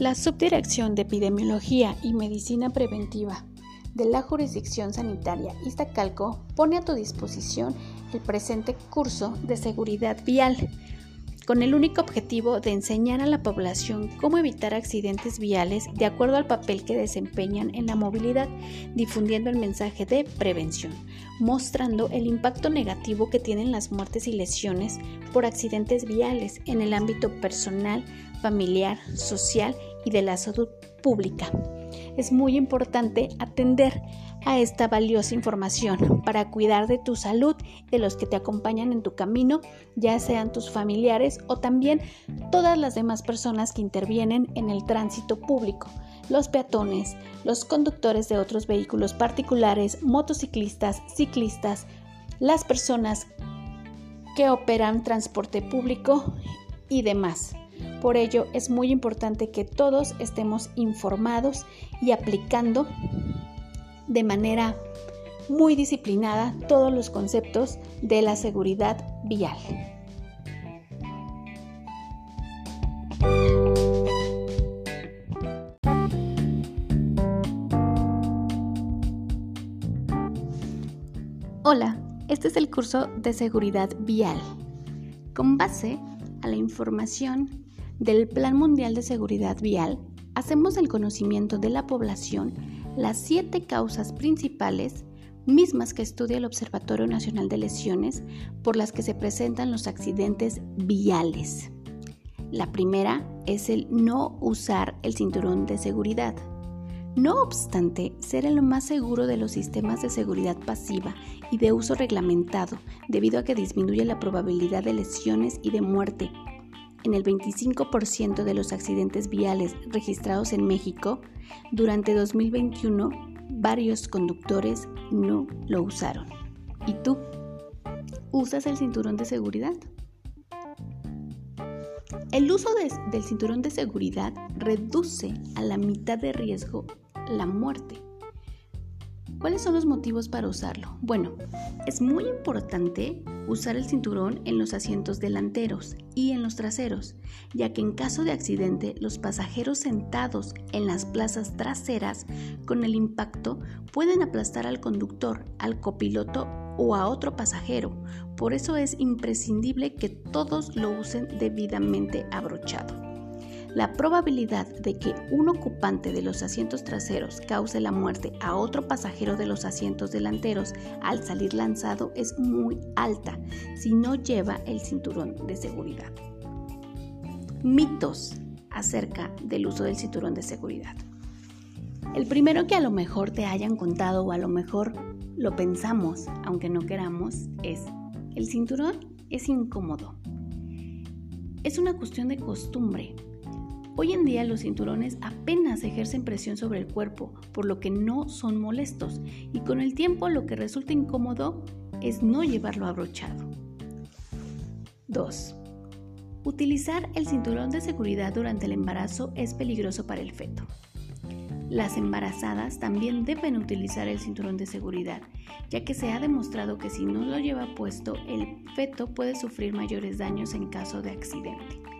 La Subdirección de Epidemiología y Medicina Preventiva de la Jurisdicción Sanitaria Iztacalco pone a tu disposición el presente curso de seguridad vial con el único objetivo de enseñar a la población cómo evitar accidentes viales de acuerdo al papel que desempeñan en la movilidad, difundiendo el mensaje de prevención, mostrando el impacto negativo que tienen las muertes y lesiones por accidentes viales en el ámbito personal, familiar, social y de la salud pública. Es muy importante atender a esta valiosa información para cuidar de tu salud, de los que te acompañan en tu camino, ya sean tus familiares o también todas las demás personas que intervienen en el tránsito público, los peatones, los conductores de otros vehículos particulares, motociclistas, ciclistas, las personas que operan transporte público y demás. Por ello es muy importante que todos estemos informados y aplicando de manera muy disciplinada todos los conceptos de la seguridad vial. Hola, este es el curso de seguridad vial. Con base a la información del Plan Mundial de Seguridad Vial, hacemos el conocimiento de la población las siete causas principales mismas que estudia el Observatorio Nacional de Lesiones por las que se presentan los accidentes viales. La primera es el no usar el cinturón de seguridad. No obstante, ser el más seguro de los sistemas de seguridad pasiva y de uso reglamentado, debido a que disminuye la probabilidad de lesiones y de muerte en el 25% de los accidentes viales registrados en México, durante 2021 varios conductores no lo usaron. ¿Y tú? ¿Usas el cinturón de seguridad? El uso del cinturón de seguridad reduce a la mitad de riesgo la muerte ¿Cuáles son los motivos para usarlo? Bueno, es muy importante usar el cinturón en los asientos delanteros y en los traseros, ya que en caso de accidente los pasajeros sentados en las plazas traseras con el impacto pueden aplastar al conductor, al copiloto o a otro pasajero. Por eso es imprescindible que todos lo usen debidamente abrochado. La probabilidad de que un ocupante de los asientos traseros cause la muerte a otro pasajero de los asientos delanteros al salir lanzado es muy alta si no lleva el cinturón de seguridad. Mitos acerca del uso del cinturón de seguridad. El primero que a lo mejor te hayan contado o a lo mejor lo pensamos, aunque no queramos, es el cinturón es incómodo. Es una cuestión de costumbre. Hoy en día los cinturones apenas ejercen presión sobre el cuerpo, por lo que no son molestos, y con el tiempo lo que resulta incómodo es no llevarlo abrochado. 2. Utilizar el cinturón de seguridad durante el embarazo es peligroso para el feto. Las embarazadas también deben utilizar el cinturón de seguridad, ya que se ha demostrado que si no lo lleva puesto, el feto puede sufrir mayores daños en caso de accidente.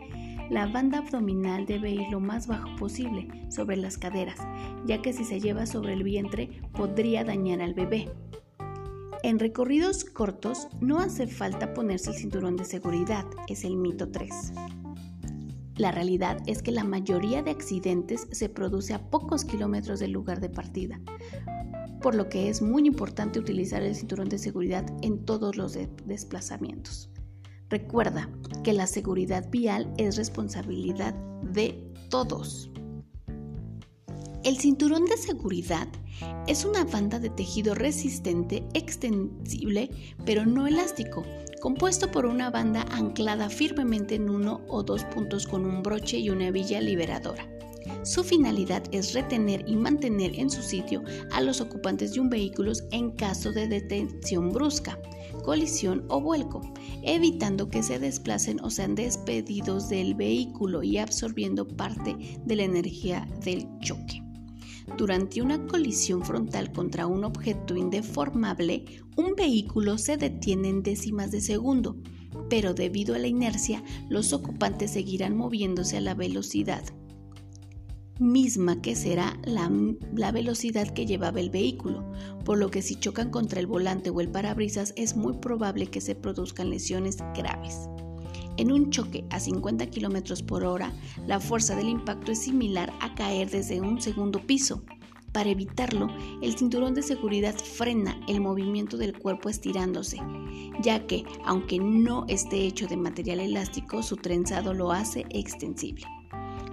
La banda abdominal debe ir lo más bajo posible sobre las caderas, ya que si se lleva sobre el vientre podría dañar al bebé. En recorridos cortos no hace falta ponerse el cinturón de seguridad, es el mito 3. La realidad es que la mayoría de accidentes se produce a pocos kilómetros del lugar de partida, por lo que es muy importante utilizar el cinturón de seguridad en todos los desplazamientos. Recuerda que la seguridad vial es responsabilidad de todos. El cinturón de seguridad es una banda de tejido resistente, extensible, pero no elástico, compuesto por una banda anclada firmemente en uno o dos puntos con un broche y una hebilla liberadora. Su finalidad es retener y mantener en su sitio a los ocupantes de un vehículo en caso de detención brusca, colisión o vuelco, evitando que se desplacen o sean despedidos del vehículo y absorbiendo parte de la energía del choque. Durante una colisión frontal contra un objeto indeformable, un vehículo se detiene en décimas de segundo, pero debido a la inercia, los ocupantes seguirán moviéndose a la velocidad misma que será la, velocidad que llevaba el vehículo, por lo que si chocan contra el volante o el parabrisas es muy probable que se produzcan lesiones graves. En un choque a 50 km por hora, la fuerza del impacto es similar a caer desde un segundo piso. Para evitarlo, el cinturón de seguridad frena el movimiento del cuerpo estirándose, ya que, aunque no esté hecho de material elástico, su trenzado lo hace extensible.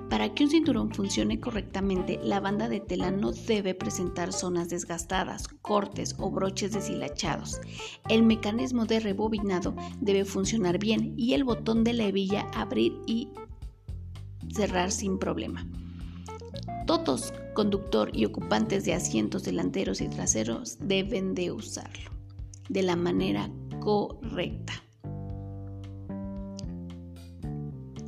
Para que un cinturón funcione correctamente, la banda de tela no debe presentar zonas desgastadas, cortes o broches deshilachados. El mecanismo de rebobinado debe funcionar bien y el botón de la hebilla abrir y cerrar sin problema. Todos, conductor y ocupantes de asientos delanteros y traseros, deben de usarlo de la manera correcta.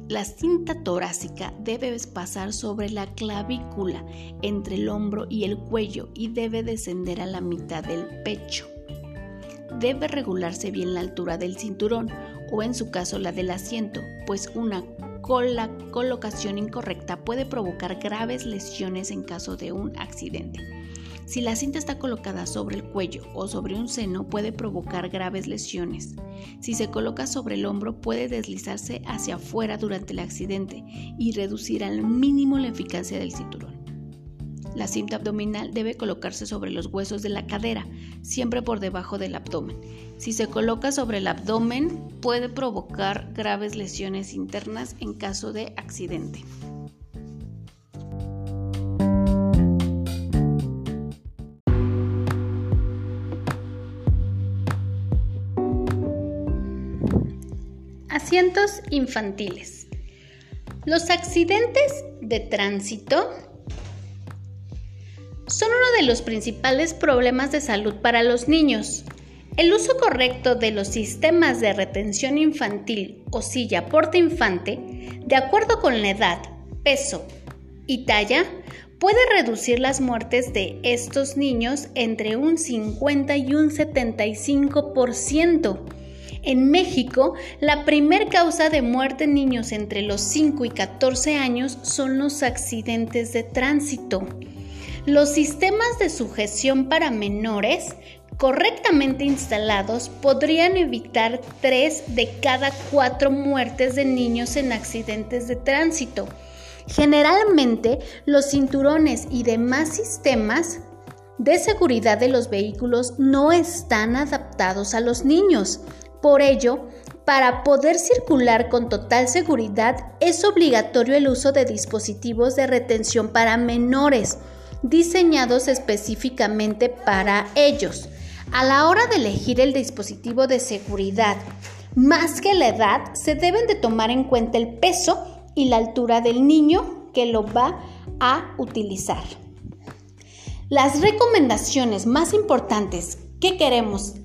La cinta torácica debe pasar sobre la clavícula entre el hombro y el cuello y debe descender a la mitad del pecho. Debe regularse bien la altura del cinturón o en su caso la del asiento, pues una colocación incorrecta puede provocar graves lesiones en caso de un accidente. Si la cinta está colocada sobre el cuello o sobre un seno puede provocar graves lesiones. Si se coloca sobre el hombro puede deslizarse hacia afuera durante el accidente y reducir al mínimo la eficacia del cinturón. La cinta abdominal debe colocarse sobre los huesos de la cadera, siempre por debajo del abdomen. Si se coloca sobre el abdomen puede provocar graves lesiones internas en caso de accidente. Infantiles. Los accidentes de tránsito son uno de los principales problemas de salud para los niños. El uso correcto de los sistemas de retención infantil o silla porta infante, de acuerdo con la edad, peso y talla, puede reducir las muertes de estos niños entre un 50 y un 75%. En México, la primer causa de muerte en niños entre los 5 y 14 años son los accidentes de tránsito. Los sistemas de sujeción para menores correctamente instalados podrían evitar 3 de cada 4 muertes de niños en accidentes de tránsito. Generalmente, los cinturones y demás sistemas de seguridad de los vehículos no están adaptados a los niños. Por ello, para poder circular con total seguridad es obligatorio el uso de dispositivos de retención para menores, diseñados específicamente para ellos. A la hora de elegir el dispositivo de seguridad, más que la edad, se deben de tomar en cuenta el peso y la altura del niño que lo va a utilizar. Las recomendaciones más importantes que queremos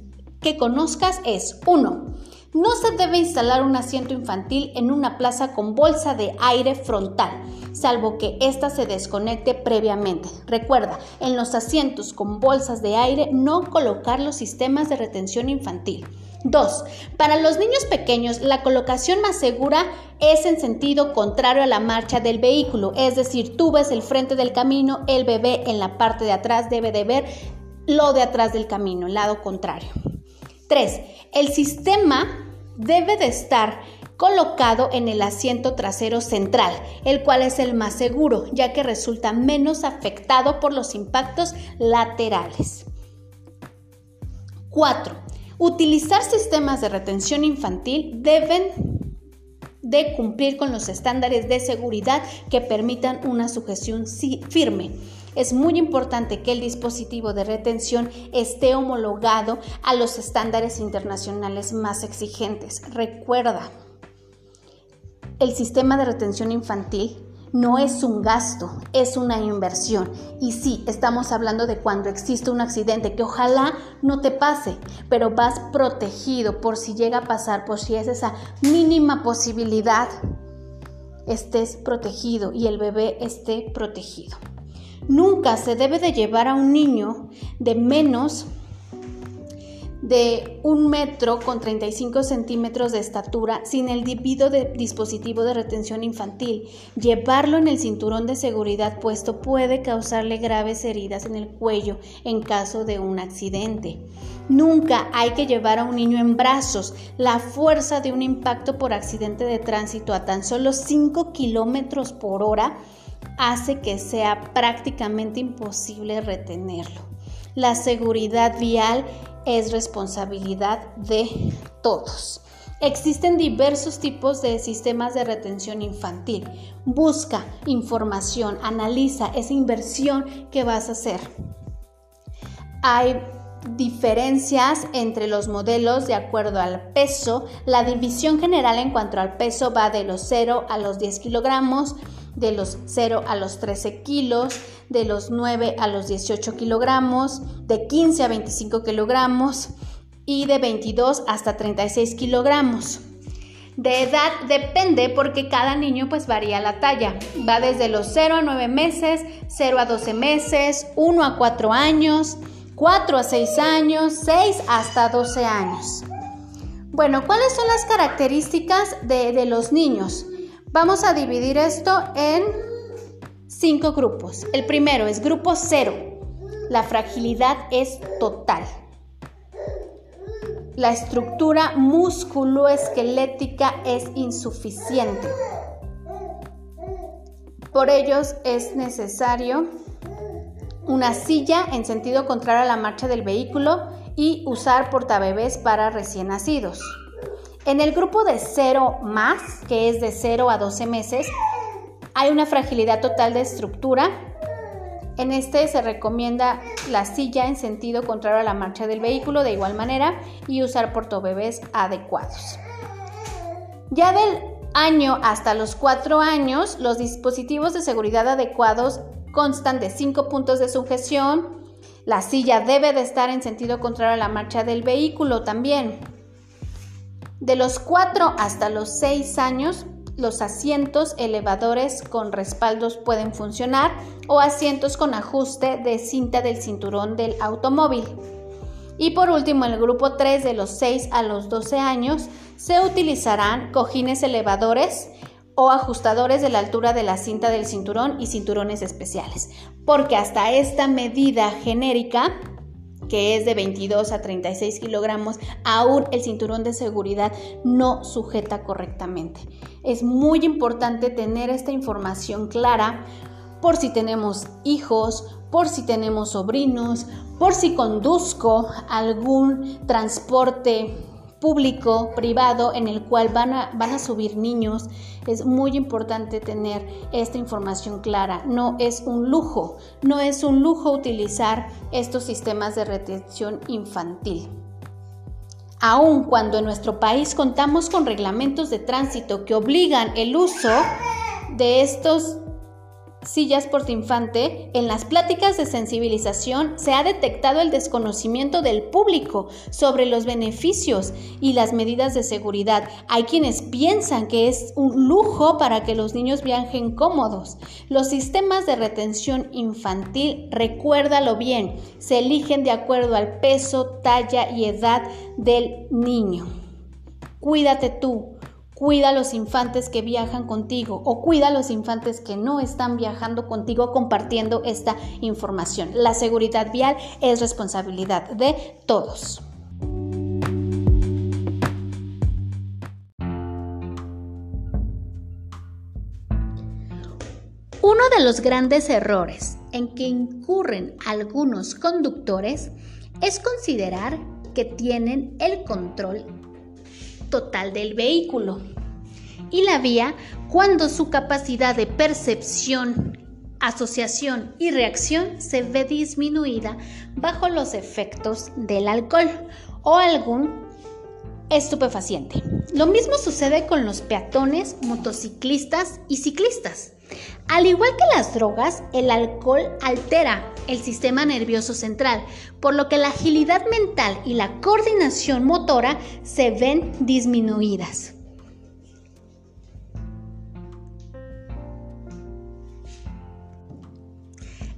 que conozcas es 1. No se debe instalar un asiento infantil en una plaza con bolsa de aire frontal, salvo que ésta se desconecte previamente. Recuerda, en los asientos con bolsas de aire no colocar los sistemas de retención infantil. 2. Para los niños pequeños, la colocación más segura es en sentido contrario a la marcha del vehículo, es decir, tú ves el frente del camino, el bebé en la parte de atrás debe de ver lo de atrás del camino, lado contrario. 3. El sistema debe de estar colocado en el asiento trasero central, el cual es el más seguro, ya que resulta menos afectado por los impactos laterales. 4. Utilizar sistemas de retención infantil deben de cumplir con los estándares de seguridad que permitan una sujeción firme. Es muy importante que el dispositivo de retención esté homologado a los estándares internacionales más exigentes. Recuerda, el sistema de retención infantil no es un gasto, es una inversión. Y sí, estamos hablando de cuando existe un accidente, que ojalá no te pase, pero vas protegido por si llega a pasar, por si es esa mínima posibilidad, estés protegido y el bebé esté protegido. Nunca se debe de llevar a un niño de menos de un metro con 35 centímetros de estatura sin el debido de dispositivo de retención infantil. Llevarlo en el cinturón de seguridad puesto puede causarle graves heridas en el cuello en caso de un accidente. Nunca hay que llevar a un niño en brazos. La fuerza de un impacto por accidente de tránsito a tan solo 5 kilómetros por hora hace que sea prácticamente imposible retenerlo. La seguridad vial es responsabilidad de todos. Existen diversos tipos de sistemas de retención infantil. Busca información, analiza esa inversión que vas a hacer. Hay diferencias entre los modelos de acuerdo al peso. La división general en cuanto al peso va de los 0 a los 10 kilogramos, de los 0 a los 13 kilos, de los 9 a los 18 kilogramos, de 15 a 25 kilogramos y de 22 hasta 36 kilogramos. De edad depende porque cada niño pues varía la talla. Va desde los 0 a 9 meses, 0 a 12 meses, 1 a 4 años, 4 a 6 años, 6 hasta 12 años. Bueno, ¿cuáles son las características de, de los niños? Vamos a dividir esto en cinco grupos. El primero es grupo cero. La fragilidad es total. La estructura musculoesquelética es insuficiente. Por ellos es necesario una silla en sentido contrario a la marcha del vehículo y usar portabebés para recién nacidos. En el grupo de 0 más, que es de 0 a 12 meses, hay una fragilidad total de estructura. En este se recomienda la silla en sentido contrario a la marcha del vehículo de igual manera y usar portobebés adecuados. Ya del año hasta los 4 años, los dispositivos de seguridad adecuados constan de 5 puntos de sujeción. La silla debe de estar en sentido contrario a la marcha del vehículo también. De los 4 hasta los 6 años, los asientos elevadores con respaldos pueden funcionar o asientos con ajuste de cinta del cinturón del automóvil. Y por último, en el grupo 3 de los 6 a los 12 años se utilizarán cojines elevadores o ajustadores de la altura de la cinta del cinturón y cinturones especiales, porque hasta esta medida genérica que es de 22 a 36 kilogramos, aún el cinturón de seguridad no sujeta correctamente. Es muy importante tener esta información clara por si tenemos hijos, por si tenemos sobrinos, por si conduzco algún transporte público, privado, en el cual van a, van a subir niños. Es muy importante tener esta información clara. No es un lujo, no es un lujo utilizar estos sistemas de retención infantil. Aun cuando en nuestro país contamos con reglamentos de tránsito que obligan el uso de estos sillas infante, en las pláticas de sensibilización se ha detectado el desconocimiento del público sobre los beneficios y las medidas de seguridad. Hay quienes piensan que es un lujo para que los niños viajen cómodos. Los sistemas de retención infantil, recuérdalo bien, se eligen de acuerdo al peso, talla y edad del niño. Cuídate tú, Cuida a los infantes que viajan contigo o cuida a los infantes que no están viajando contigo compartiendo esta información. La seguridad vial es responsabilidad de todos. Uno de los grandes errores en que incurren algunos conductores es considerar que tienen el control total del vehículo y la vía cuando su capacidad de percepción, asociación y reacción se ve disminuida bajo los efectos del alcohol o algún estupefaciente. Lo mismo sucede con los peatones, motociclistas y ciclistas. Al igual que las drogas, el alcohol altera el sistema nervioso central, por lo que la agilidad mental y la coordinación motora se ven disminuidas.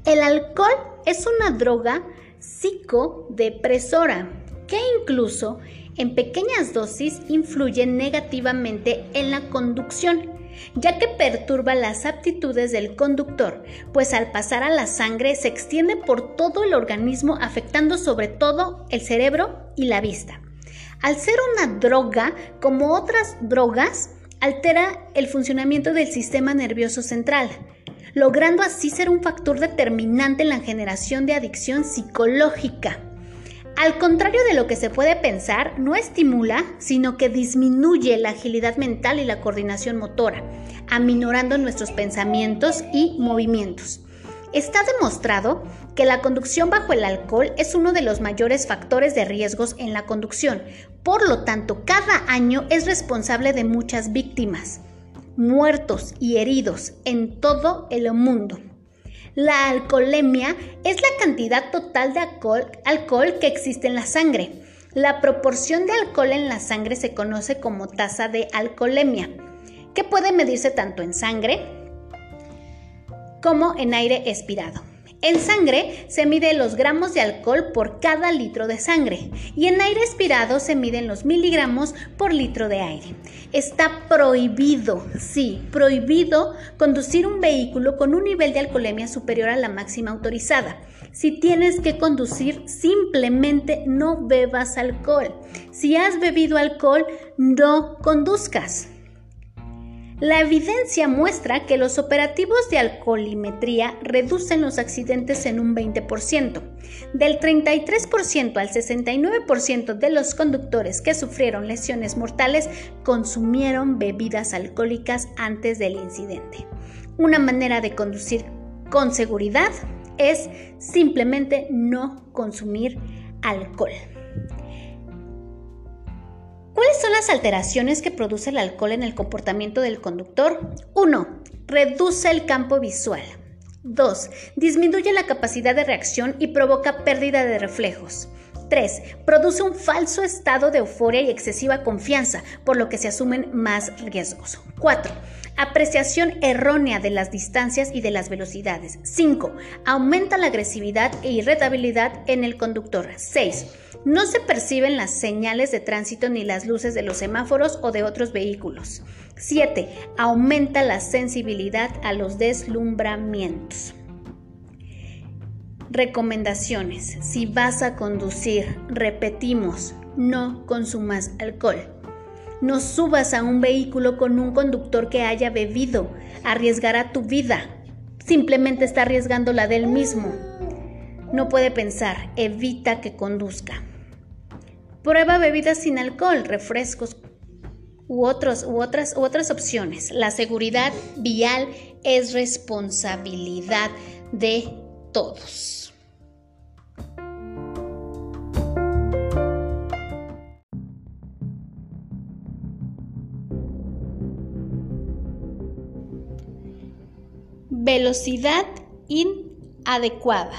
El alcohol es una droga psicodepresora que incluso en pequeñas dosis influye negativamente en la conducción, ya que perturba las aptitudes del conductor, pues al pasar a la sangre se extiende por todo el organismo afectando sobre todo el cerebro y la vista. Al ser una droga, como otras drogas, altera el funcionamiento del sistema nervioso central, logrando así ser un factor determinante en la generación de adicción psicológica. Al contrario de lo que se puede pensar, no estimula, sino que disminuye la agilidad mental y la coordinación motora, aminorando nuestros pensamientos y movimientos. Está demostrado que la conducción bajo el alcohol es uno de los mayores factores de riesgos en la conducción. Por lo tanto, cada año es responsable de muchas víctimas, muertos y heridos en todo el mundo. La alcoholemia es la cantidad total de alcohol, que existe en la sangre. La proporción de alcohol en la sangre se conoce como tasa de alcoholemia, que puede medirse tanto en sangre como en aire expirado. En sangre se mide los gramos de alcohol por cada litro de sangre y en aire expirado se miden los miligramos por litro de aire. Está prohibido, sí, prohibido conducir un vehículo con un nivel de alcoholemia superior a la máxima autorizada. Si tienes que conducir, simplemente no bebas alcohol. Si has bebido alcohol, no conduzcas. La evidencia muestra que los operativos de alcoholimetría reducen los accidentes en un 20%. Del 33% al 69% de los conductores que sufrieron lesiones mortales consumieron bebidas alcohólicas antes del incidente. Una manera de conducir con seguridad es simplemente no consumir alcohol. ¿Cuáles son las alteraciones que produce el alcohol en el comportamiento del conductor? 1. Reduce el campo visual. 2. Disminuye la capacidad de reacción y provoca pérdida de reflejos. 3. Produce un falso estado de euforia y excesiva confianza, por lo que se asumen más riesgos. 4. Apreciación errónea de las distancias y de las velocidades. 5. Aumenta la agresividad e irritabilidad en el conductor. 6. No se perciben las señales de tránsito ni las luces de los semáforos o de otros vehículos. 7. Aumenta la sensibilidad a los deslumbramientos. Recomendaciones. Si vas a conducir, repetimos, no consumas alcohol. No subas a un vehículo con un conductor que haya bebido. Arriesgará tu vida. Simplemente está arriesgando la del mismo. No puede pensar. Evita que conduzca. Prueba bebidas sin alcohol, refrescos u, otros, u, otras, u otras opciones. La seguridad vial es responsabilidad de todos. Velocidad inadecuada.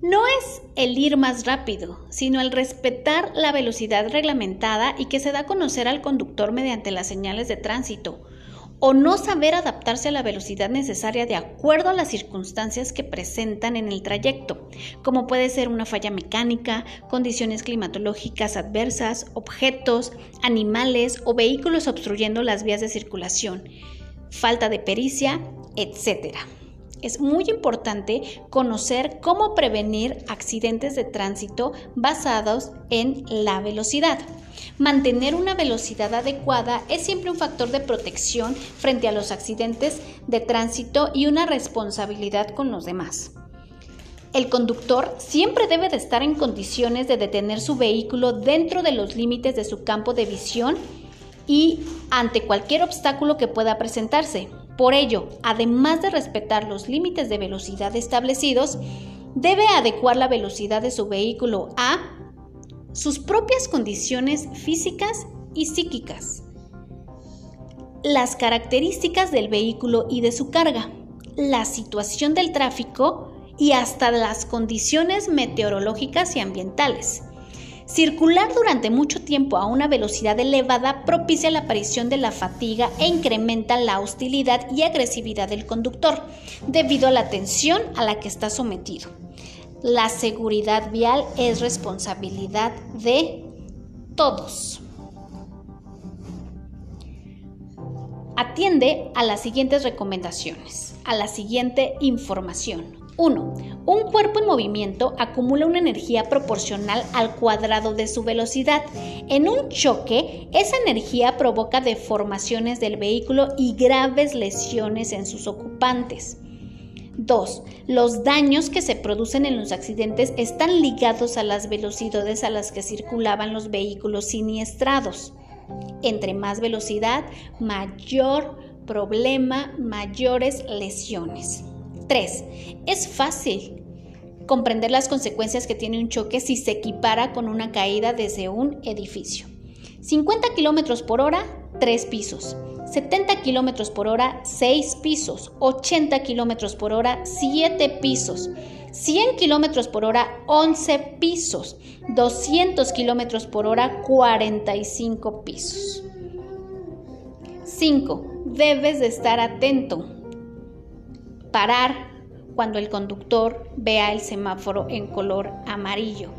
No es el ir más rápido, sino el respetar la velocidad reglamentada y que se da a conocer al conductor mediante las señales de tránsito, o no saber adaptarse a la velocidad necesaria de acuerdo a las circunstancias que presentan en el trayecto, como puede ser una falla mecánica, condiciones climatológicas adversas, objetos, animales o vehículos obstruyendo las vías de circulación, falta de pericia, etc. Es muy importante conocer cómo prevenir accidentes de tránsito basados en la velocidad. Mantener una velocidad adecuada es siempre un factor de protección frente a los accidentes de tránsito y una responsabilidad con los demás. El conductor siempre debe de estar en condiciones de detener su vehículo dentro de los límites de su campo de visión y ante cualquier obstáculo que pueda presentarse. Por ello, además de respetar los límites de velocidad establecidos, debe adecuar la velocidad de su vehículo a sus propias condiciones físicas y psíquicas, las características del vehículo y de su carga, la situación del tráfico y hasta las condiciones meteorológicas y ambientales. Circular durante mucho tiempo a una velocidad elevada propicia la aparición de la fatiga e incrementa la hostilidad y agresividad del conductor debido a la tensión a la que está sometido. La seguridad vial es responsabilidad de todos. Atiende a las siguientes recomendaciones, a la siguiente información. 1. Un cuerpo en movimiento acumula una energía proporcional al cuadrado de su velocidad. En un choque, esa energía provoca deformaciones del vehículo y graves lesiones en sus ocupantes. 2. Los daños que se producen en los accidentes están ligados a las velocidades a las que circulaban los vehículos siniestrados. Entre más velocidad, mayor problema, mayores lesiones. 3. Es fácil comprender las consecuencias que tiene un choque si se equipara con una caída desde un edificio. 50 km por hora, 3 pisos. 70 km por hora, 6 pisos. 80 km por hora, 7 pisos. 100 km por hora, 11 pisos. 200 km por hora, 45 pisos. 5. Debes de estar atento parar cuando el conductor vea el semáforo en color amarillo.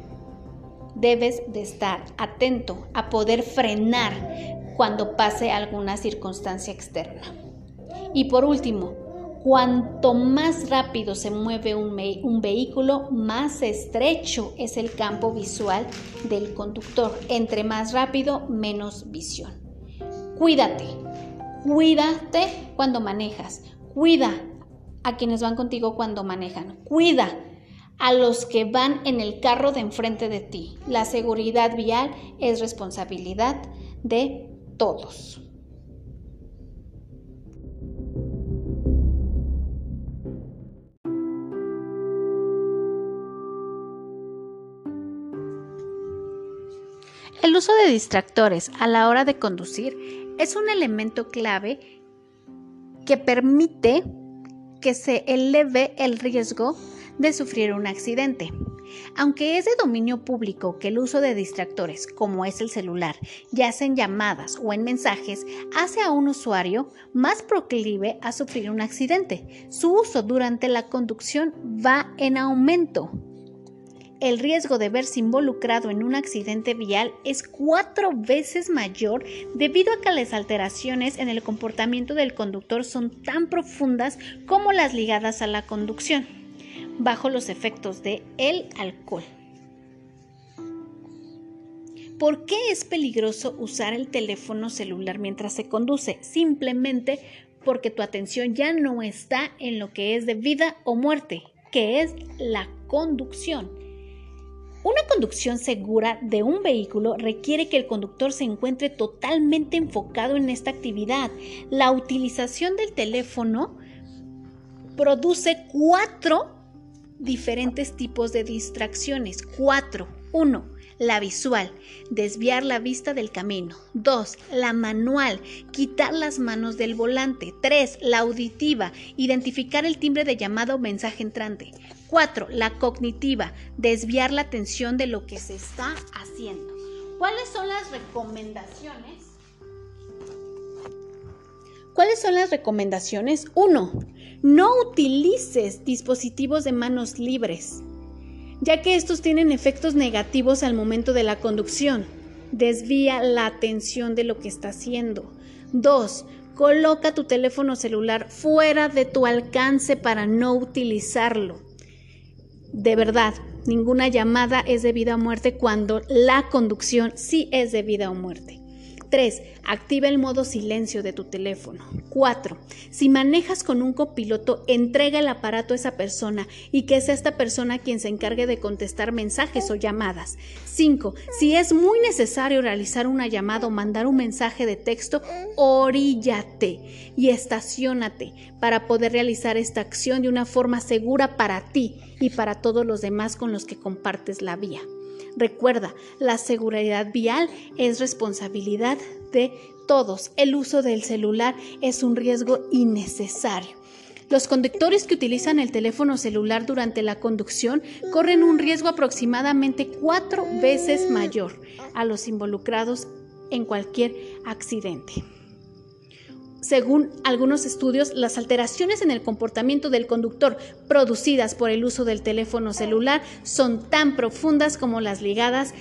Debes de estar atento a poder frenar cuando pase alguna circunstancia externa. Y por último, cuanto más rápido se mueve un, un, vehículo, más estrecho es el campo visual del conductor. Entre más rápido, menos visión. Cuídate, cuídate cuando manejas. Cuida a quienes van contigo cuando manejan. Cuida a los que van en el carro de enfrente de ti. La seguridad vial es responsabilidad de todos. El uso de distractores a la hora de conducir es un elemento clave que permite que se eleve el riesgo de sufrir un accidente. Aunque es de dominio público que el uso de distractores, como es el celular, ya sea en llamadas o en mensajes, hace a un usuario más proclive a sufrir un accidente, su uso durante la conducción va en aumento el riesgo de verse involucrado en un accidente vial es cuatro veces mayor debido a que las alteraciones en el comportamiento del conductor son tan profundas como las ligadas a la conducción, bajo los efectos de el alcohol. ¿Por qué es peligroso usar el teléfono celular mientras se conduce? Simplemente porque tu atención ya no está en lo que es de vida o muerte, que es la conducción. Una conducción segura de un vehículo requiere que el conductor se encuentre totalmente enfocado en esta actividad. La utilización del teléfono produce cuatro diferentes tipos de distracciones. Cuatro. Uno, la visual, desviar la vista del camino. 2. La manual, quitar las manos del volante. 3. La auditiva, identificar el timbre de llamada o mensaje entrante. 4. La cognitiva, desviar la atención de lo que se está haciendo. ¿Cuáles son las recomendaciones? ¿Cuáles son las recomendaciones? 1. No utilices dispositivos de manos libres, ya que estos tienen efectos negativos al momento de la conducción. Desvía la atención de lo que está haciendo. 2. Coloca tu teléfono celular fuera de tu alcance para no utilizarlo. De verdad, ninguna llamada es de vida o muerte cuando la conducción sí es de vida o muerte. 3. Activa el modo silencio de tu teléfono. 4. Si manejas con un copiloto, entrega el aparato a esa persona y que sea esta persona quien se encargue de contestar mensajes o llamadas. 5. Si es muy necesario realizar una llamada o mandar un mensaje de texto, oríllate y estacionate para poder realizar esta acción de una forma segura para ti y para todos los demás con los que compartes la vía. Recuerda, la seguridad vial es responsabilidad de todos. El uso del celular es un riesgo innecesario. Los conductores que utilizan el teléfono celular durante la conducción corren un riesgo aproximadamente cuatro veces mayor a los involucrados en cualquier accidente. Según algunos estudios, las alteraciones en el comportamiento del conductor producidas por el uso del teléfono celular son tan profundas como las ligadas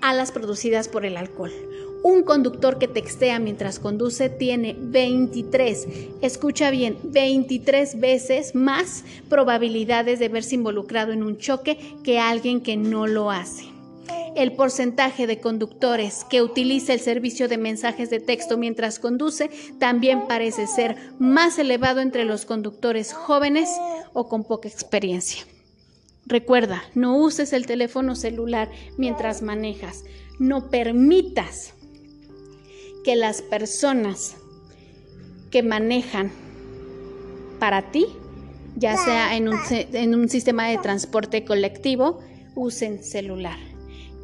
a las producidas por el alcohol. Un conductor que textea mientras conduce tiene 23, escucha bien, 23 veces más probabilidades de verse involucrado en un choque que alguien que no lo hace. El porcentaje de conductores que utiliza el servicio de mensajes de texto mientras conduce también parece ser más elevado entre los conductores jóvenes o con poca experiencia. Recuerda, no uses el teléfono celular mientras manejas. No permitas que las personas que manejan para ti, ya sea en un, en un sistema de transporte colectivo, usen celular.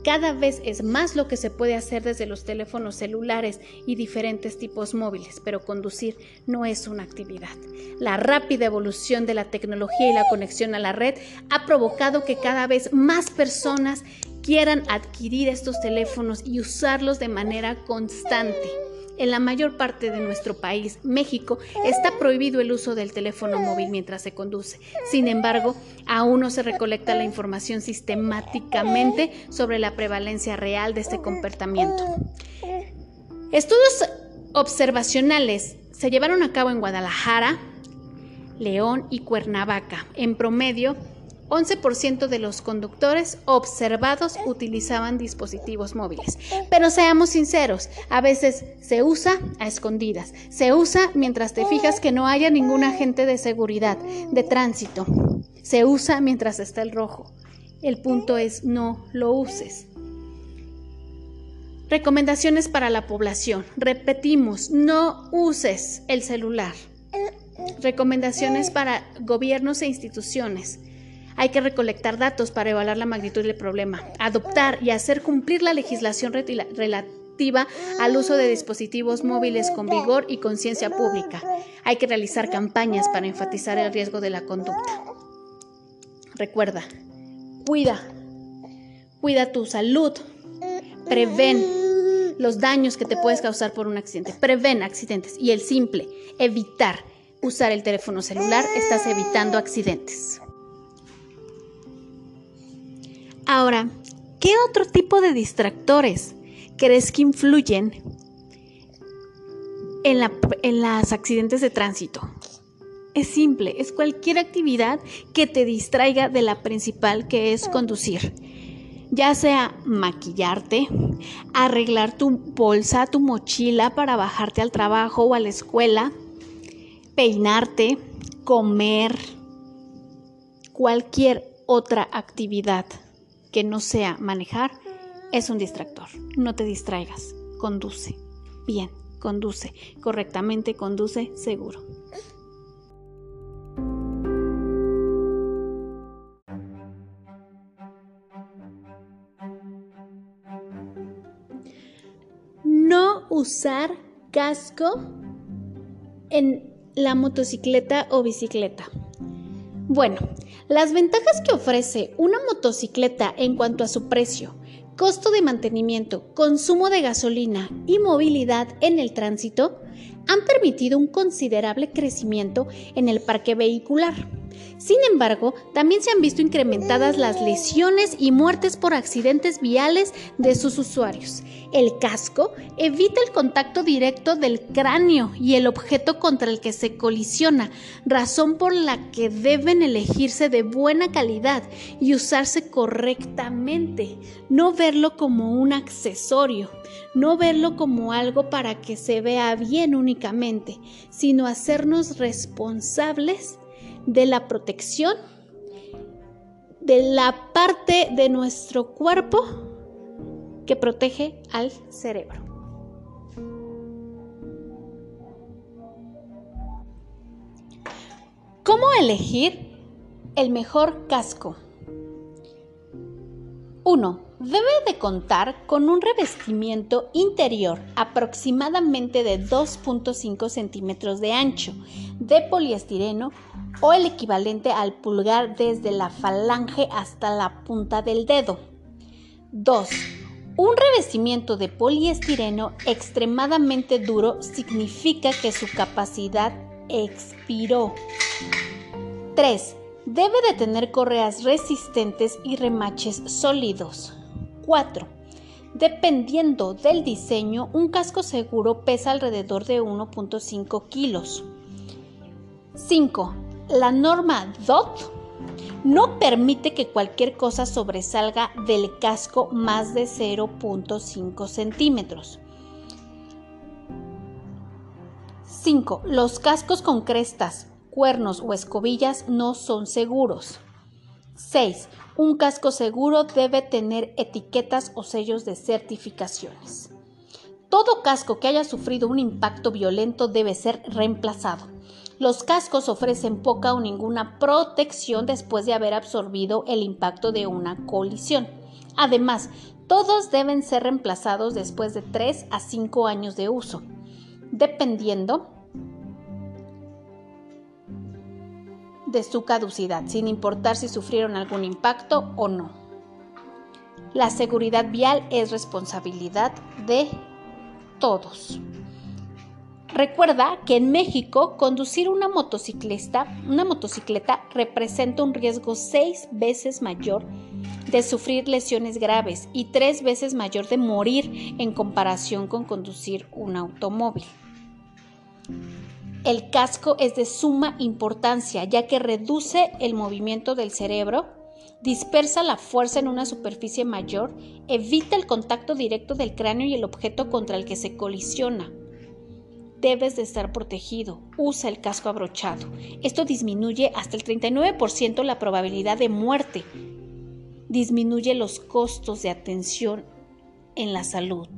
Cada vez es más lo que se puede hacer desde los teléfonos celulares y diferentes tipos móviles, pero conducir no es una actividad. La rápida evolución de la tecnología y la conexión a la red ha provocado que cada vez más personas quieran adquirir estos teléfonos y usarlos de manera constante. En la mayor parte de nuestro país, México, está prohibido el uso del teléfono móvil mientras se conduce. Sin embargo, aún no se recolecta la información sistemáticamente sobre la prevalencia real de este comportamiento. Estudios observacionales se llevaron a cabo en Guadalajara, León y Cuernavaca. En promedio, 11% de los conductores observados utilizaban dispositivos móviles. Pero seamos sinceros, a veces se usa a escondidas, se usa mientras te fijas que no haya ningún agente de seguridad, de tránsito, se usa mientras está el rojo. El punto es no lo uses. Recomendaciones para la población. Repetimos, no uses el celular. Recomendaciones para gobiernos e instituciones. Hay que recolectar datos para evaluar la magnitud del problema, adoptar y hacer cumplir la legislación relativa al uso de dispositivos móviles con vigor y conciencia pública. Hay que realizar campañas para enfatizar el riesgo de la conducta. Recuerda, cuida, cuida tu salud, prevén los daños que te puedes causar por un accidente, prevén accidentes y el simple evitar usar el teléfono celular, estás evitando accidentes. Ahora, ¿qué otro tipo de distractores crees que influyen en, los accidentes de tránsito? Es simple, es cualquier actividad que te distraiga de la principal que es conducir. Ya sea maquillarte, arreglar tu bolsa, tu mochila para bajarte al trabajo o a la escuela, peinarte, comer, cualquier otra actividad que no sea manejar es un distractor. No te distraigas, conduce. Bien, conduce. Correctamente, conduce seguro. No usar casco en la motocicleta o bicicleta. Bueno, las ventajas que ofrece una motocicleta en cuanto a su precio, costo de mantenimiento, consumo de gasolina y movilidad en el tránsito han permitido un considerable crecimiento en el parque vehicular. Sin embargo, también se han visto incrementadas las lesiones y muertes por accidentes viales de sus usuarios. El casco evita el contacto directo del cráneo y el objeto contra el que se colisiona, razón por la que deben elegirse de buena calidad y usarse correctamente, no verlo como un accesorio, no verlo como algo para que se vea bien únicamente, sino hacernos responsables de la protección de la parte de nuestro cuerpo que protege al cerebro. ¿Cómo elegir el mejor casco? 1. Debe de contar con un revestimiento interior aproximadamente de 2.5 centímetros de ancho de poliestireno o el equivalente al pulgar desde la falange hasta la punta del dedo. 2. Un revestimiento de poliestireno extremadamente duro significa que su capacidad expiró. 3. Debe de tener correas resistentes y remaches sólidos. 4. Dependiendo del diseño, un casco seguro pesa alrededor de 1.5 kilos. 5. La norma DOT no permite que cualquier cosa sobresalga del casco más de 0.5 centímetros. 5. Los cascos con crestas, cuernos o escobillas no son seguros. 6. Un casco seguro debe tener etiquetas o sellos de certificaciones. Todo casco que haya sufrido un impacto violento debe ser reemplazado. Los cascos ofrecen poca o ninguna protección después de haber absorbido el impacto de una colisión. Además, todos deben ser reemplazados después de 3 a 5 años de uso, dependiendo de su caducidad, sin importar si sufrieron algún impacto o no. La seguridad vial es responsabilidad de todos. Recuerda que en México conducir una motocicleta, una motocicleta representa un riesgo seis veces mayor de sufrir lesiones graves y tres veces mayor de morir en comparación con conducir un automóvil. El casco es de suma importancia ya que reduce el movimiento del cerebro, dispersa la fuerza en una superficie mayor, evita el contacto directo del cráneo y el objeto contra el que se colisiona debes de estar protegido. Usa el casco abrochado. Esto disminuye hasta el 39% la probabilidad de muerte. Disminuye los costos de atención en la salud.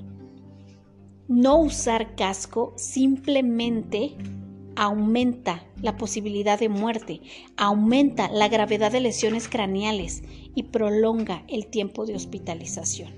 No usar casco simplemente aumenta la posibilidad de muerte, aumenta la gravedad de lesiones craneales y prolonga el tiempo de hospitalización.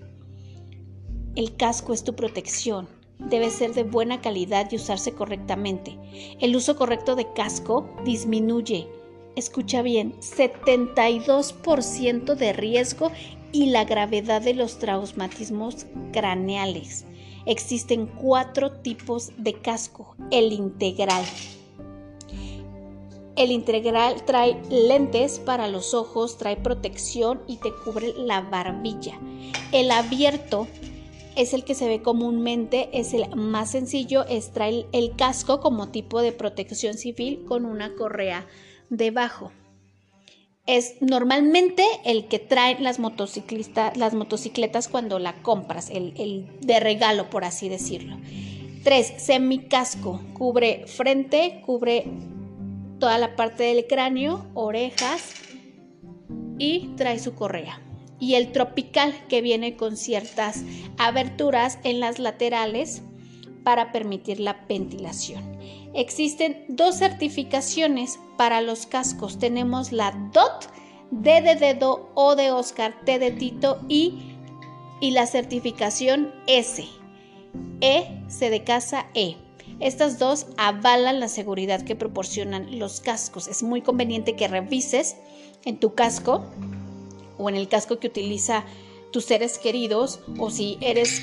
El casco es tu protección, debe ser de buena calidad y usarse correctamente. El uso correcto de casco disminuye, escucha bien, 72% de riesgo y la gravedad de los traumatismos craneales. Existen cuatro tipos de casco. El integral. El integral trae lentes para los ojos, trae protección y te cubre la barbilla. El abierto es el que se ve comúnmente, es el más sencillo, es trae el casco como tipo de protección civil con una correa debajo. Es normalmente el que traen las, las motocicletas cuando la compras, el, el de regalo, por así decirlo. 3. Semicasco. Cubre frente, cubre toda la parte del cráneo, orejas y trae su correa y el tropical que viene con ciertas aberturas en las laterales para permitir la ventilación. Existen dos certificaciones para los cascos. Tenemos la DOT, D de dedo, O de Oscar, T de Tito y, y la certificación S, E, C de casa, E. Estas dos avalan la seguridad que proporcionan los cascos. Es muy conveniente que revises en tu casco o en el casco que utiliza tus seres queridos o si eres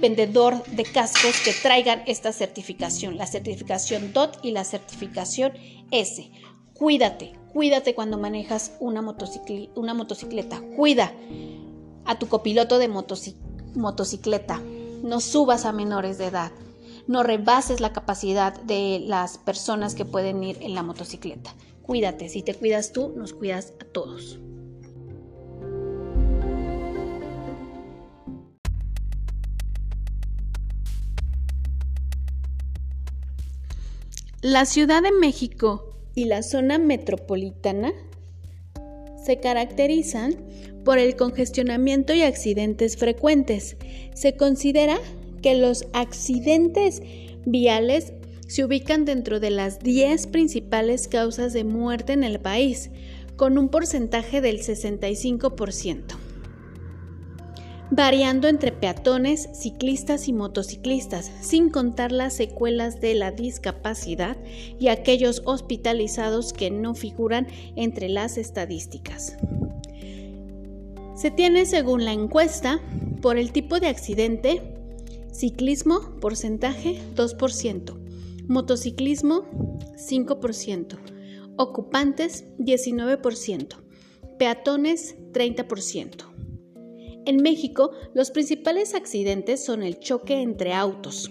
vendedor de cascos que traigan esta certificación, la certificación DOT y la certificación S. Cuídate, cuídate cuando manejas una, una motocicleta. Cuida a tu copiloto de motocicleta. No subas a menores de edad. No rebases la capacidad de las personas que pueden ir en la motocicleta. Cuídate, si te cuidas tú, nos cuidas a todos. La Ciudad de México y la zona metropolitana se caracterizan por el congestionamiento y accidentes frecuentes. Se considera que los accidentes viales se ubican dentro de las 10 principales causas de muerte en el país, con un porcentaje del 65% variando entre peatones, ciclistas y motociclistas, sin contar las secuelas de la discapacidad y aquellos hospitalizados que no figuran entre las estadísticas. Se tiene, según la encuesta, Por el tipo de accidente, ciclismo, porcentaje 2%, motociclismo 5%, ocupantes 19%, peatones 30%. En México, los principales accidentes son el choque entre autos,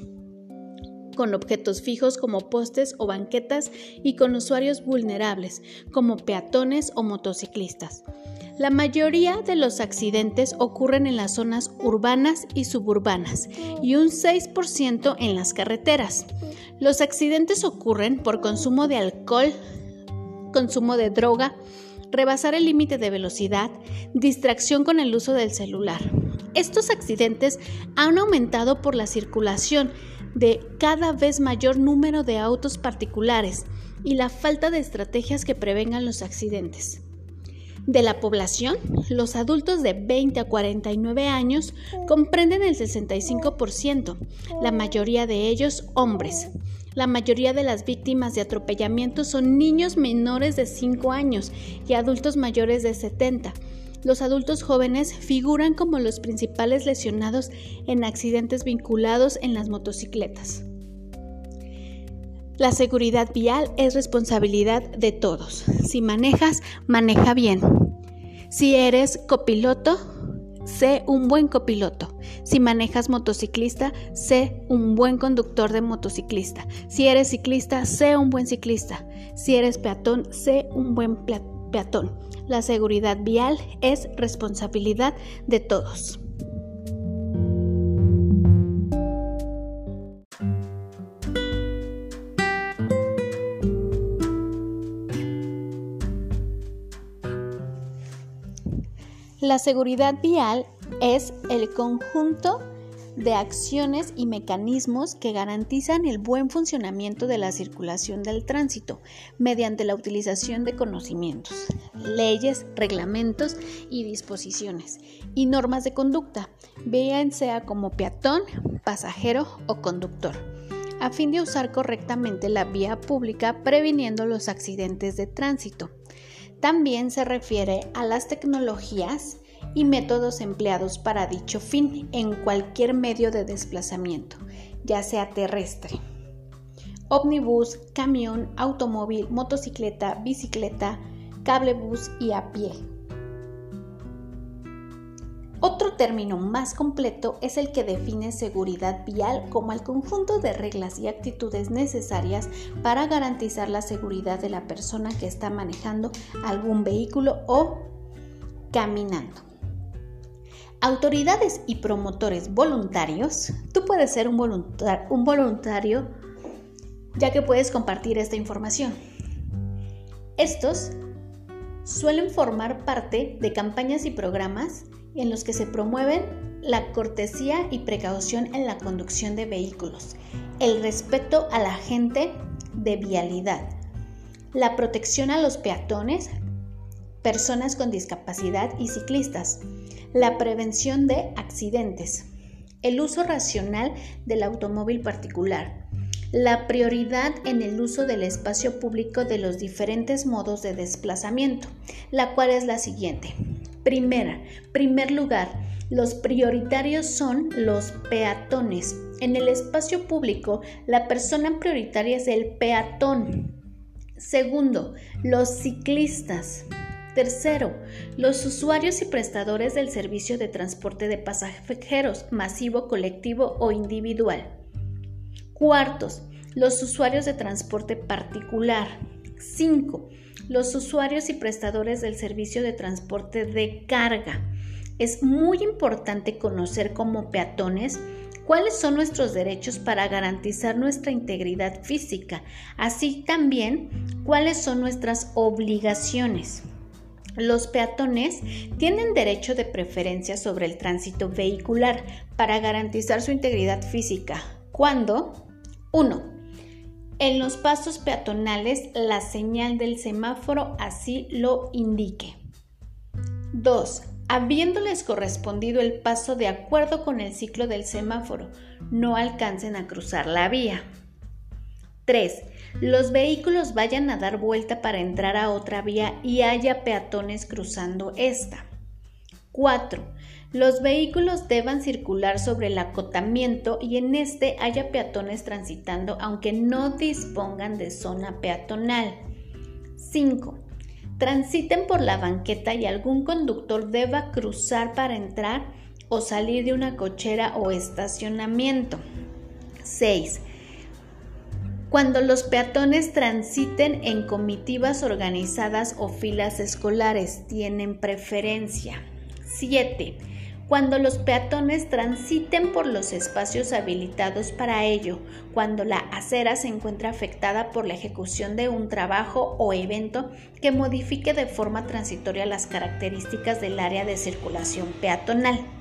con objetos fijos como postes o banquetas y con usuarios vulnerables como peatones o motociclistas. La mayoría de los accidentes ocurren en las zonas urbanas y suburbanas y un 6% en las carreteras. Los accidentes ocurren por consumo de alcohol, consumo de droga, rebasar el límite de velocidad, distracción con el uso del celular. Estos accidentes han aumentado por la circulación de cada vez mayor número de autos particulares y la falta de estrategias que prevengan los accidentes. De la población, los adultos de 20 a 49 años comprenden el 65%, la mayoría de ellos hombres. La mayoría de las víctimas de atropellamiento son niños menores de 5 años y adultos mayores de 70. Los adultos jóvenes figuran como los principales lesionados en accidentes vinculados en las motocicletas. La seguridad vial es responsabilidad de todos. Si manejas, maneja bien. Si eres copiloto, sé un buen copiloto. Si manejas motociclista, sé un buen conductor de motociclista. Si eres ciclista, sé un buen ciclista. Si eres peatón, sé un buen peatón. La seguridad vial es responsabilidad de todos. La seguridad vial es el conjunto de acciones y mecanismos que garantizan el buen funcionamiento de la circulación del tránsito mediante la utilización de conocimientos, leyes, reglamentos y disposiciones y normas de conducta, bien sea como peatón, pasajero o conductor, a fin de usar correctamente la vía pública previniendo los accidentes de tránsito. También se refiere a las tecnologías y métodos empleados para dicho fin en cualquier medio de desplazamiento, ya sea terrestre. Omnibus, camión, automóvil, motocicleta, bicicleta, cablebus y a pie. Otro término más completo es el que define seguridad vial como el conjunto de reglas y actitudes necesarias para garantizar la seguridad de la persona que está manejando algún vehículo o caminando. Autoridades y promotores voluntarios, tú puedes ser un, un voluntario ya que puedes compartir esta información. Estos suelen formar parte de campañas y programas en los que se promueven la cortesía y precaución en la conducción de vehículos, el respeto a la gente de vialidad, la protección a los peatones, personas con discapacidad y ciclistas, la prevención de accidentes, el uso racional del automóvil particular, la prioridad en el uso del espacio público de los diferentes modos de desplazamiento, la cual es la siguiente. Primera, primer lugar, los prioritarios son los peatones. En el espacio público, la persona prioritaria es el peatón. Segundo, los ciclistas. Tercero, los usuarios y prestadores del servicio de transporte de pasajeros masivo, colectivo o individual. Cuartos, los usuarios de transporte particular. 5. Los usuarios y prestadores del servicio de transporte de carga. Es muy importante conocer como peatones cuáles son nuestros derechos para garantizar nuestra integridad física, así también cuáles son nuestras obligaciones. Los peatones tienen derecho de preferencia sobre el tránsito vehicular para garantizar su integridad física. Cuando 1. En los pasos peatonales la señal del semáforo así lo indique. 2. Habiéndoles correspondido el paso de acuerdo con el ciclo del semáforo, no alcancen a cruzar la vía. 3 los vehículos vayan a dar vuelta para entrar a otra vía y haya peatones cruzando esta. 4. Los vehículos deban circular sobre el acotamiento y en este haya peatones transitando aunque no dispongan de zona peatonal. 5. Transiten por la banqueta y algún conductor deba cruzar para entrar o salir de una cochera o estacionamiento. 6. Cuando los peatones transiten en comitivas organizadas o filas escolares, tienen preferencia. 7 cuando los peatones transiten por los espacios habilitados para ello, cuando la acera se encuentra afectada por la ejecución de un trabajo o evento que modifique de forma transitoria las características del área de circulación peatonal.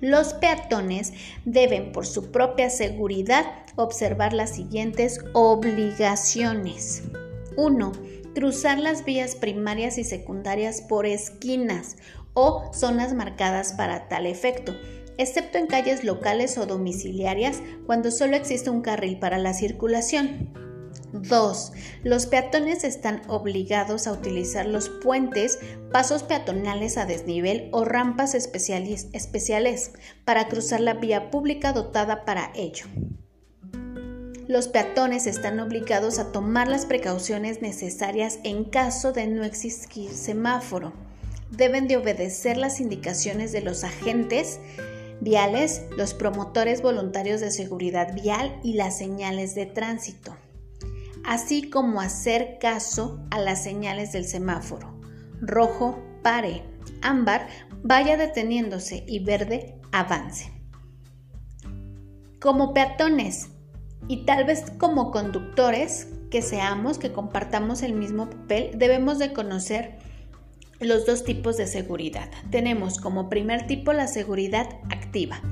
Los peatones deben, por su propia seguridad, observar las siguientes obligaciones. 1. Cruzar las vías primarias y secundarias por esquinas o zonas marcadas para tal efecto, excepto en calles locales o domiciliarias cuando solo existe un carril para la circulación. 2. Los peatones están obligados a utilizar los puentes, pasos peatonales a desnivel o rampas especiales, para cruzar la vía pública dotada para ello. Los peatones están obligados a tomar las precauciones necesarias en caso de no existir semáforo deben de obedecer las indicaciones de los agentes viales, los promotores voluntarios de seguridad vial y las señales de tránsito, así como hacer caso a las señales del semáforo. Rojo, pare, ámbar, vaya deteniéndose y verde, avance. Como peatones y tal vez como conductores que seamos, que compartamos el mismo papel, debemos de conocer los dos tipos de seguridad. Tenemos como primer tipo la seguridad activa.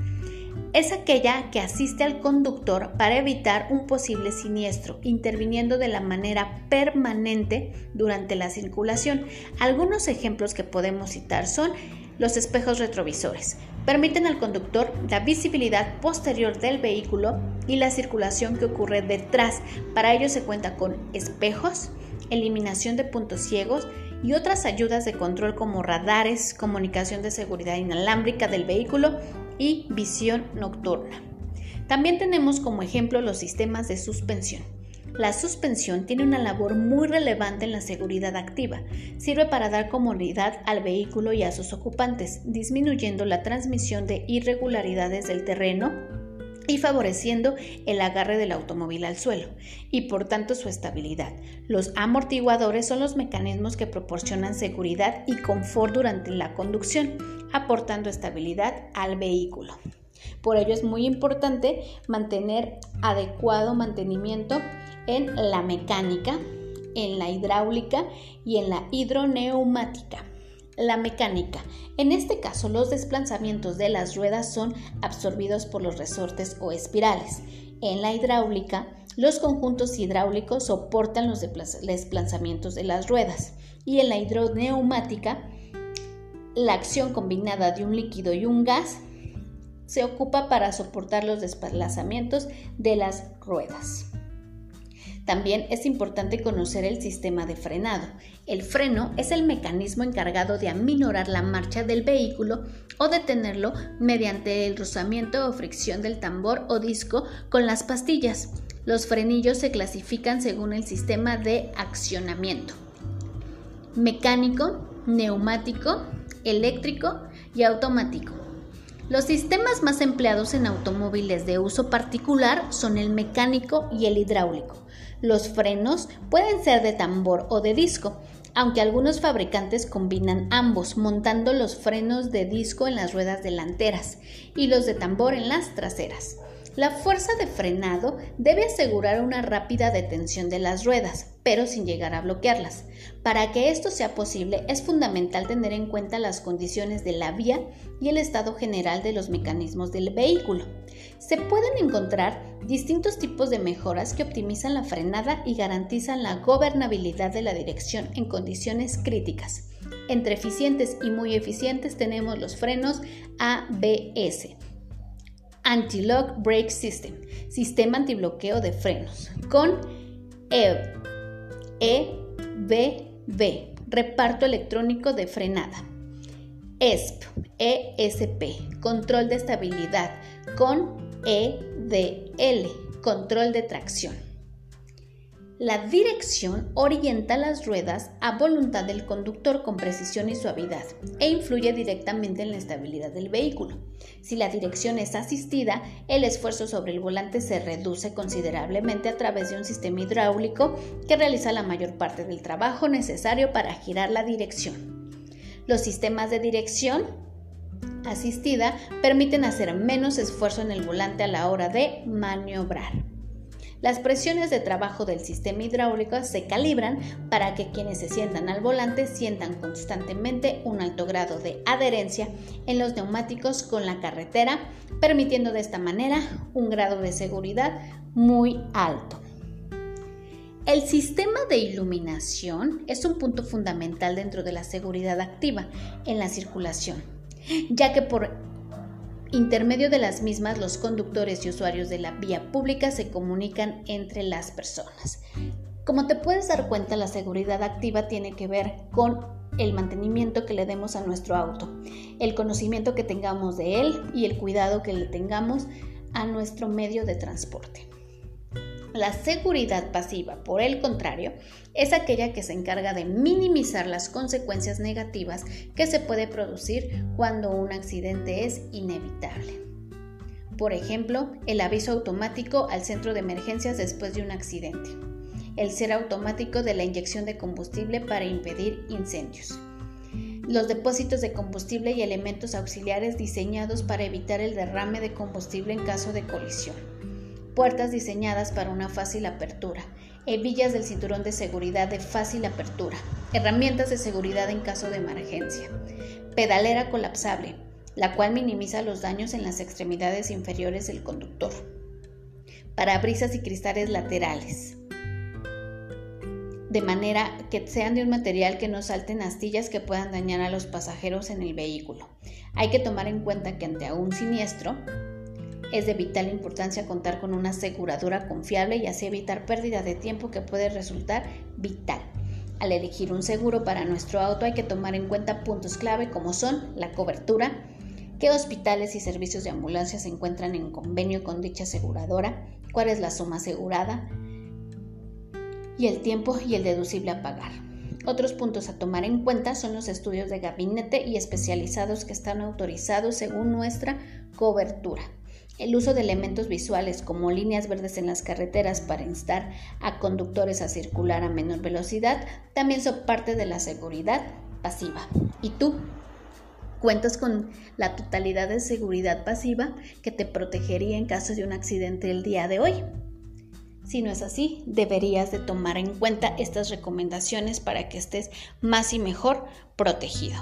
Es aquella que asiste al conductor para evitar un posible siniestro, interviniendo de la manera permanente durante la circulación. Algunos ejemplos que podemos citar son los espejos retrovisores. Permiten al conductor la visibilidad posterior del vehículo y la circulación que ocurre detrás. Para ello se cuenta con espejos, eliminación de puntos ciegos, y otras ayudas de control como radares, comunicación de seguridad inalámbrica del vehículo y visión nocturna. También tenemos como ejemplo los sistemas de suspensión. La suspensión tiene una labor muy relevante en la seguridad activa. Sirve para dar comodidad al vehículo y a sus ocupantes, disminuyendo la transmisión de irregularidades del terreno y favoreciendo el agarre del automóvil al suelo y por tanto su estabilidad. Los amortiguadores son los mecanismos que proporcionan seguridad y confort durante la conducción, aportando estabilidad al vehículo. Por ello es muy importante mantener adecuado mantenimiento en la mecánica, en la hidráulica y en la hidroneumática. La mecánica. En este caso, los desplazamientos de las ruedas son absorbidos por los resortes o espirales. En la hidráulica, los conjuntos hidráulicos soportan los desplazamientos de las ruedas. Y en la hidroneumática, la acción combinada de un líquido y un gas se ocupa para soportar los desplazamientos de las ruedas. También es importante conocer el sistema de frenado. El freno es el mecanismo encargado de aminorar la marcha del vehículo o detenerlo mediante el rozamiento o fricción del tambor o disco con las pastillas. Los frenillos se clasifican según el sistema de accionamiento. Mecánico, neumático, eléctrico y automático. Los sistemas más empleados en automóviles de uso particular son el mecánico y el hidráulico. Los frenos pueden ser de tambor o de disco, aunque algunos fabricantes combinan ambos, montando los frenos de disco en las ruedas delanteras y los de tambor en las traseras. La fuerza de frenado debe asegurar una rápida detención de las ruedas, pero sin llegar a bloquearlas. Para que esto sea posible es fundamental tener en cuenta las condiciones de la vía y el estado general de los mecanismos del vehículo. Se pueden encontrar distintos tipos de mejoras que optimizan la frenada y garantizan la gobernabilidad de la dirección en condiciones críticas. Entre eficientes y muy eficientes tenemos los frenos ABS Anti-Lock Brake System, sistema antibloqueo de frenos, con EV, EBB, reparto electrónico de frenada. ESP, ESP, control de estabilidad, con EDL, control de tracción. La dirección orienta las ruedas a voluntad del conductor con precisión y suavidad e influye directamente en la estabilidad del vehículo. Si la dirección es asistida, el esfuerzo sobre el volante se reduce considerablemente a través de un sistema hidráulico que realiza la mayor parte del trabajo necesario para girar la dirección. Los sistemas de dirección asistida permiten hacer menos esfuerzo en el volante a la hora de maniobrar. Las presiones de trabajo del sistema hidráulico se calibran para que quienes se sientan al volante sientan constantemente un alto grado de adherencia en los neumáticos con la carretera, permitiendo de esta manera un grado de seguridad muy alto. El sistema de iluminación es un punto fundamental dentro de la seguridad activa en la circulación, ya que por intermedio de las mismas los conductores y usuarios de la vía pública se comunican entre las personas. Como te puedes dar cuenta, la seguridad activa tiene que ver con el mantenimiento que le demos a nuestro auto, el conocimiento que tengamos de él y el cuidado que le tengamos a nuestro medio de transporte. La seguridad pasiva, por el contrario, es aquella que se encarga de minimizar las consecuencias negativas que se puede producir cuando un accidente es inevitable. Por ejemplo, el aviso automático al centro de emergencias después de un accidente, el ser automático de la inyección de combustible para impedir incendios, los depósitos de combustible y elementos auxiliares diseñados para evitar el derrame de combustible en caso de colisión puertas diseñadas para una fácil apertura, hebillas del cinturón de seguridad de fácil apertura, herramientas de seguridad en caso de emergencia, pedalera colapsable, la cual minimiza los daños en las extremidades inferiores del conductor, parabrisas y cristales laterales, de manera que sean de un material que no salten astillas que puedan dañar a los pasajeros en el vehículo. Hay que tomar en cuenta que ante un siniestro, es de vital importancia contar con una aseguradora confiable y así evitar pérdida de tiempo que puede resultar vital. Al elegir un seguro para nuestro auto hay que tomar en cuenta puntos clave como son la cobertura, qué hospitales y servicios de ambulancia se encuentran en convenio con dicha aseguradora, cuál es la suma asegurada y el tiempo y el deducible a pagar. Otros puntos a tomar en cuenta son los estudios de gabinete y especializados que están autorizados según nuestra cobertura. El uso de elementos visuales como líneas verdes en las carreteras para instar a conductores a circular a menor velocidad también son parte de la seguridad pasiva. ¿Y tú? ¿Cuentas con la totalidad de seguridad pasiva que te protegería en caso de un accidente el día de hoy? Si no es así, deberías de tomar en cuenta estas recomendaciones para que estés más y mejor protegido.